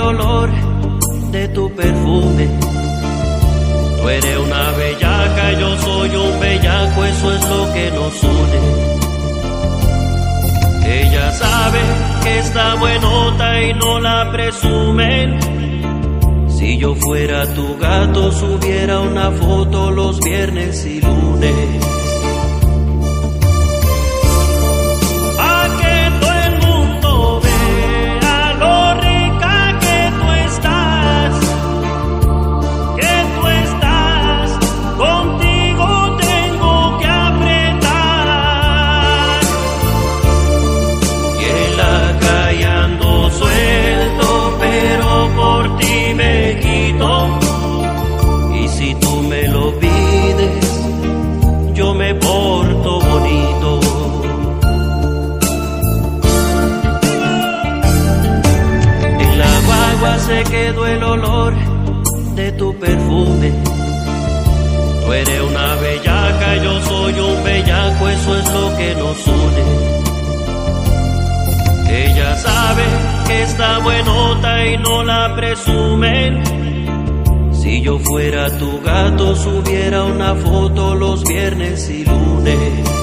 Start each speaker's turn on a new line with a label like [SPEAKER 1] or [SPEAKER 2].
[SPEAKER 1] olor de tu perfume. Tú eres una bellaca, yo soy un bellaco, eso es lo que nos une. Ella sabe que está buenota y no la presumen. Si yo fuera tu gato, subiera una foto los viernes y lunes. Se quedó el olor de tu perfume. Tú eres una bellaca, yo soy un bellaco, eso es lo que nos une. Ella sabe que está buenota y no la presumen. Si yo fuera tu gato, subiera una foto los viernes y lunes.